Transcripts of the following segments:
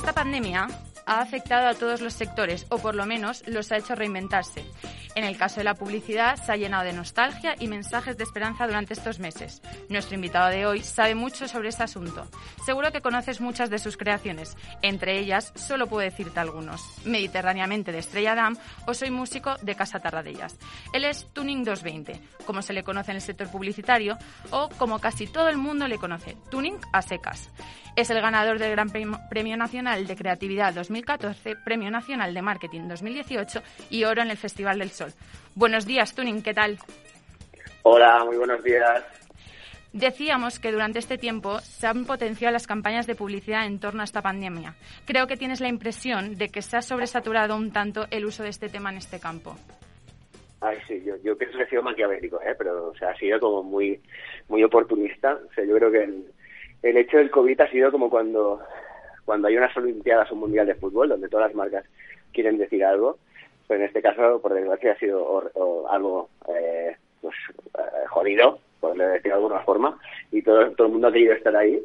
Esta pandemia ha afectado a todos los sectores, o por lo menos los ha hecho reinventarse. En el caso de la publicidad, se ha llenado de nostalgia y mensajes de esperanza durante estos meses. Nuestro invitado de hoy sabe mucho sobre este asunto. Seguro que conoces muchas de sus creaciones. Entre ellas, solo puedo decirte algunos. Mediterráneamente de Estrella Damm o Soy músico de Casa Tarradellas. Él es Tuning 220, como se le conoce en el sector publicitario, o como casi todo el mundo le conoce, Tuning a secas. Es el ganador del Gran Premio Nacional de Creatividad 2014, Premio Nacional de Marketing 2018 y oro en el Festival del Sol. Buenos días, Tuning, ¿qué tal? Hola, muy buenos días. Decíamos que durante este tiempo se han potenciado las campañas de publicidad en torno a esta pandemia. Creo que tienes la impresión de que se ha sobresaturado un tanto el uso de este tema en este campo. Ay, sí, yo, yo pienso que ha sido maquiavélico, ¿eh? pero o sea, ha sido como muy, muy oportunista. O sea, yo creo que el, el hecho del COVID ha sido como cuando, cuando hay unas Olimpiadas o un Mundial de Fútbol, donde todas las marcas quieren decir algo. Pero en este caso, por desgracia, ha sido algo eh, pues, eh, jodido, por decir de alguna forma, y todo, todo el mundo ha querido estar ahí.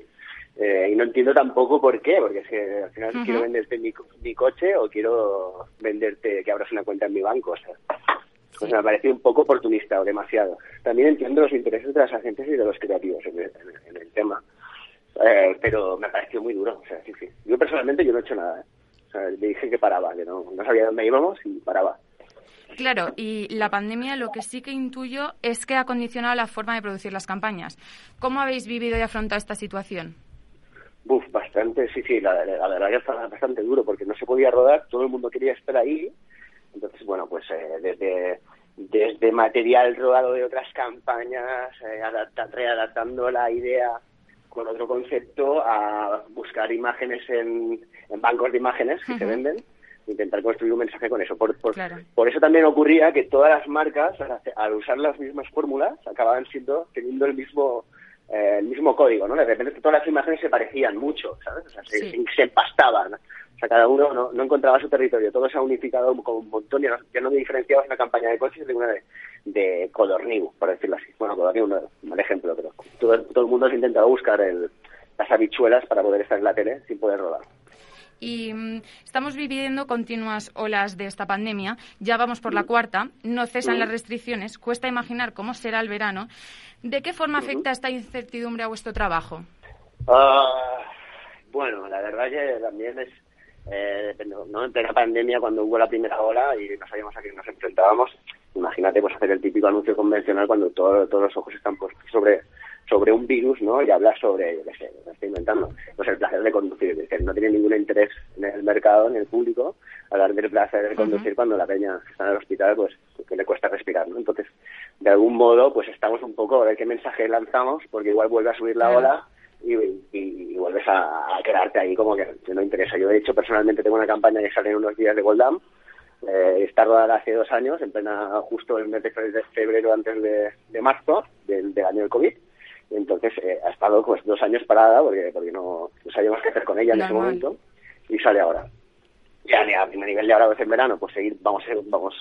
Eh, y no entiendo tampoco por qué, porque es que al final quiero venderte mi, mi, coche o quiero venderte que abras una cuenta en mi banco. O sea, pues me ha parecido un poco oportunista o demasiado. También entiendo los intereses de las agentes y de los creativos en el tema. Eh, pero me pareció muy duro. O sea, sí, sí. Yo personalmente yo no he hecho nada. ¿eh? Sea, le dije que paraba, que no, no sabía dónde íbamos y paraba. Claro, y la pandemia lo que sí que intuyo es que ha condicionado la forma de producir las campañas. ¿Cómo habéis vivido y afrontado esta situación? Buf, bastante, sí, sí, la, verdad que estaba bastante duro porque no se podía rodar, todo el mundo quería estar ahí. Entonces, bueno, pues eh, desde, desde material rodado de otras campañas, eh, readaptando la idea con otro concepto a buscar imágenes en, bancos de imágenes que se venden intentar construir un mensaje con eso. Por, por, eso también ocurría que todas las marcas, al, usar las mismas fórmulas, acababan siendo teniendo el mismo eh, el mismo código, ¿no? De repente todas las imágenes se parecían mucho, ¿sabes? O sea, se, se, empastaban. O sea, cada uno no, no, encontraba su territorio. Todo se ha unificado como un montón. Ya no, ya no diferenciabas una campaña de coches de una de, de Codorniu, por decirlo así. Bueno, Codorniu no es un mal ejemplo, pero todo, todo el mundo ha intentado buscar el, las habichuelas para poder estar en la tele sin poder rodar. Y mm, estamos viviendo continuas olas de esta pandemia. Ya vamos por la mm. cuarta. No cesan las mm. restricciones. Cuesta imaginar cómo será el verano. ¿De qué forma afecta esta incertidumbre a vuestro trabajo? Ah, bueno, la verdad que también es eh, ¿no? En plena pandemia, cuando hubo la primera ola y no sabíamos a qué nos enfrentábamos, imagínate pues hacer el típico anuncio convencional cuando todos los ojos están puestos sobre sobre un virus, ¿no? Y hablar sobre, yo qué sé, lo estoy inventando, pues el placer de conducir, que no tiene ningún interés en el mercado, en el público, hablar del placer de conducir cuando la peña está en el hospital, pues que le cuesta respirar, ¿no? Entonces, de algún modo, pues estamos un poco a ver qué mensaje lanzamos, porque igual vuelve a subir la ola y, y, vuelves a, quedarte ahí como que, no interesa. Yo, de hecho, personalmente tengo una campaña que sale en unos días de Goldam, eh, está rodada hace dos años, en plena, justo el mes de febrero antes de, marzo del, año del COVID. Entonces eh, ha estado pues dos años parada porque, porque no, sabíamos qué hacer con ella en ese momento y sale ahora. Ya a, nivel de ahora vez en verano, pues seguir, vamos, vamos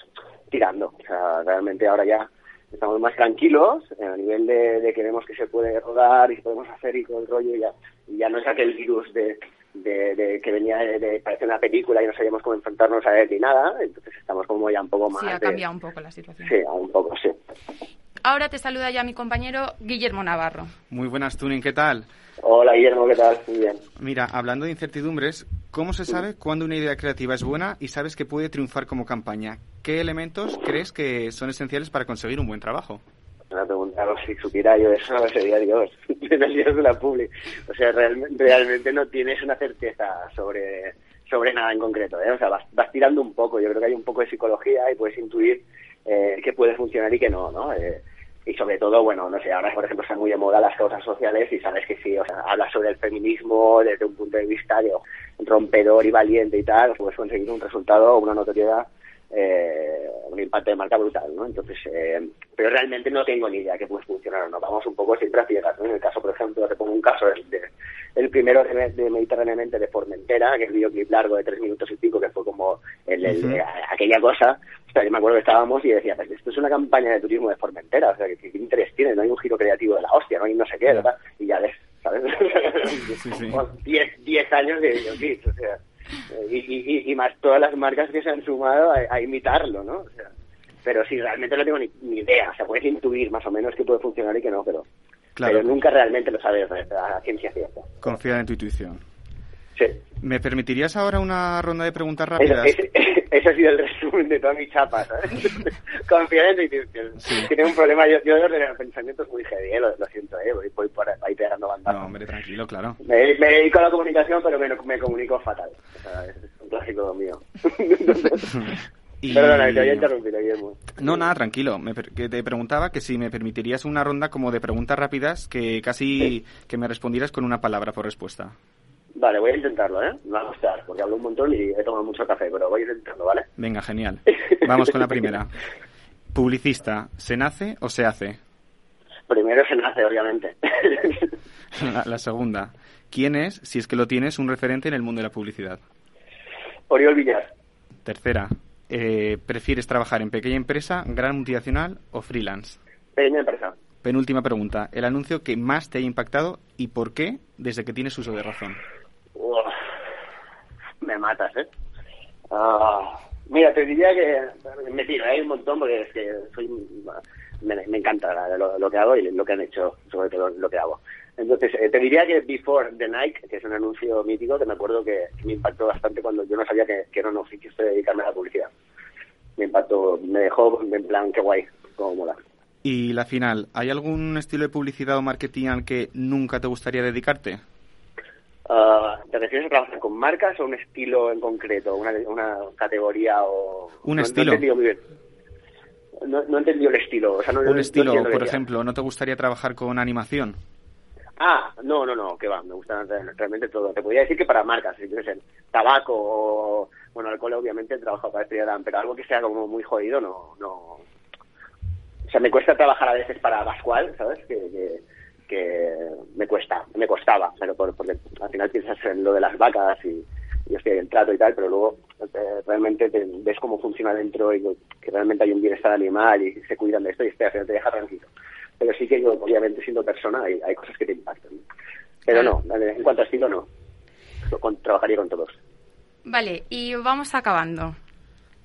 tirando. O sea, realmente ahora ya estamos más tranquilos a nivel de, que vemos que se puede rodar y podemos hacer y todo el rollo ya, ya no es aquel virus de, de, que venía de, parecer una película y no sabíamos cómo enfrentarnos a él ni nada, entonces estamos como ya un poco más... Sí, ha cambiado un poco la situación. Sí, un poco, sí. Ahora te saluda ya mi compañero Guillermo Navarro. Muy buenas, Tuning, ¿qué tal? Hola, Guillermo, ¿qué tal? Muy bien. Mira, hablando de incertidumbres, ¿cómo se sabe cuándo una idea creativa es buena y sabes que puede triunfar como campaña? ¿Qué elementos crees que son esenciales para conseguir un buen trabajo? Una pregunta, si supiera yo eso, sería Dios, de la public. O sea, realmente no tienes una certeza sobre, sobre nada en concreto, ¿eh? O sea, vas, vas tirando un poco, yo creo que hay un poco de psicología y puedes intuir eh, que puede funcionar y que no, ¿no? Eh, y sobre todo, bueno, no sé, ahora por ejemplo están muy de moda las causas sociales y sabes que si o sea, hablas sobre el feminismo desde un punto de vista de, rompedor y valiente y tal, puedes conseguir un resultado una notoriedad eh, un impacto de marca brutal, ¿no? Entonces, eh, pero realmente no tengo ni idea que puede funcionar o no. Vamos un poco siempre a ciegas, ¿no? En el caso, por ejemplo, te pongo un caso, el, de, el primero de, de, Mediterráneamente de Formentera, que es el videoclip largo de tres minutos y pico, que fue como el, aquella cosa. O sea, yo me acuerdo que estábamos y decía, pues esto es una campaña de turismo de Formentera, o sea, ¿qué, interés tiene? No hay un giro creativo de la hostia, no hay no sé qué, ¿verdad? Y ya ves ¿sabes? 10 años de videoclips, o sea, y, y, y, más todas las marcas que se han sumado a, imitarlo, ¿no? O sea, pero sí, realmente no tengo ni, idea, o sea, puedes intuir más o menos que puede funcionar y que no, pero, pero nunca realmente lo sabes a ciencia cierta. Confía en tu intuición. Sí. ¿Me permitirías ahora una ronda de preguntas rápidas? Ese, ha sido el resumen de toda mi chapa, ¿sabes? Confiar en tu intuición. Sí. tengo un problema, yo, yo de pensamientos muy heavy, ¿eh? lo, siento, ¿eh? voy, voy por ahí pegando bandas. No, hombre, tranquilo, claro. Me, me, dedico a la comunicación, pero me, me comunico fatal. O sea, es un clásico mío. Perdona, te había interrumpido, Guillermo. No, nada, tranquilo. Me, que te preguntaba que si me permitirías una ronda como de preguntas rápidas que casi que me respondieras con una palabra por respuesta. Vale, voy a intentarlo, ¿eh? Me va a gustar, porque hablo un montón y he tomado mucho café, pero voy a intentarlo, ¿vale? Venga, genial. Vamos con la primera. Publicista, ¿se nace o se hace? Primero se nace, obviamente. La, segunda. ¿Quién es, si es que lo tienes, un referente en el mundo de la publicidad? Oriol Villar. Tercera. Eh, ¿Prefieres trabajar en pequeña empresa, gran multinacional o freelance? Pequeña empresa. Penúltima pregunta. ¿El anuncio que más te ha impactado y por qué desde que tienes uso de razón? Me matas, ¿eh? Ah, mira, te diría que me tiro, hay un montón porque es que soy, me, encanta lo, que hago y lo que han hecho, sobre todo lo que hago. Entonces, eh, te diría que Before the Nike, que es un anuncio mítico que me acuerdo que, me impactó bastante cuando yo no sabía que, era un oficio de dedicarme a la publicidad. Me impactó, me dejó en plan, qué guay, como mola. Y la final, ¿hay algún estilo de publicidad o marketing al que nunca te gustaría dedicarte? ¿Te refieres a trabajar con marcas o un estilo en concreto? ¿Una, una categoría o...? Un estilo. No, no, he entendido el estilo. un estilo, por ejemplo, ¿no te gustaría trabajar con animación? Ah, no, no, no, que va, me gusta realmente todo. Te podría decir que para marcas, si quieres, tabaco o, bueno, alcohol obviamente he trabajado para Estrella pero algo que sea como muy jodido, no, no. O sea, me cuesta trabajar a veces para Pascual, ¿sabes? que que me cuesta, me costaba, pero porque al final piensas en lo de las vacas y, y estoy el trato y tal, pero luego eh, realmente ves cómo funciona dentro y que realmente hay un bienestar animal y se cuidan de esto y este, te deja tranquilo. Pero sí que yo, obviamente, siendo persona, hay, hay cosas que te impactan. Pero no, en cuanto a estilo, no. trabajaría con todos. Vale, y vamos acabando.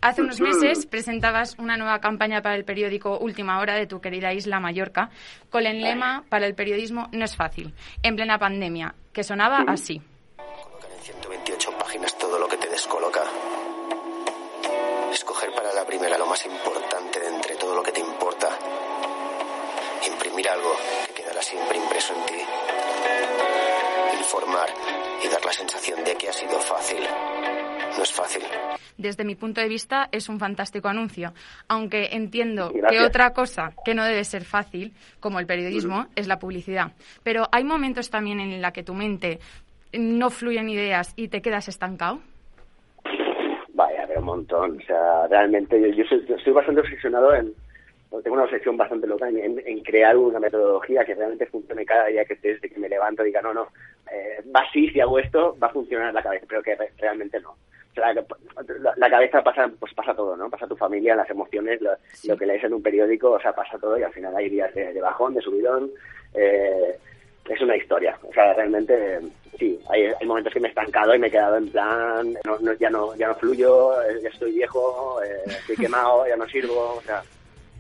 Hace unos meses presentabas una nueva campaña para el periódico Última Hora de tu querida isla Mallorca, con el lema para el periodismo no es fácil, en plena pandemia, que sonaba así. Colocar en 128 páginas todo lo que te descoloca. Escoger para la primera lo más importante de entre todo lo que te importa. Imprimir algo que quedará siempre impreso en ti. Informar y dar la sensación de que ha sido fácil. No es fácil desde mi punto de vista, es un fantástico anuncio. Aunque entiendo que otra cosa que no debe ser fácil, como el periodismo, es la publicidad. Pero hay momentos también en la que tu mente no fluyen ideas y te quedas estancado. Vaya, pero un montón. O sea, realmente yo, soy, bastante obsesionado en, tengo una obsesión bastante loca en, crear una metodología que realmente funcione cada día que desde que me levanto diga no, no, eh, va así, si hago esto, va a funcionar en la cabeza, pero que realmente no la, cabeza pasa pues pasa todo, ¿no? Pasa tu familia, las emociones, lo, que lees en un periódico, o sea, pasa todo y al final hay días de, bajón, de subidón. Eh, es una historia. O sea, realmente sí, hay, momentos que me he estancado y me he quedado en plan, ya no ya no fluyo, eh, ya estoy viejo, eh, estoy quemado, ya no sirvo, o sea...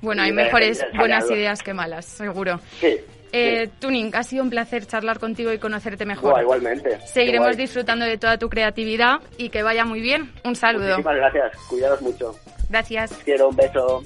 Bueno, hay mejores buenas ideas que malas, seguro. Sí, eh, Tuning, ha sido un placer charlar contigo y conocerte mejor. igualmente. Seguiremos disfrutando de toda tu creatividad y que vaya muy bien. Un saludo. Muchísimas gracias. Cuidados mucho. Gracias. Quiero un beso.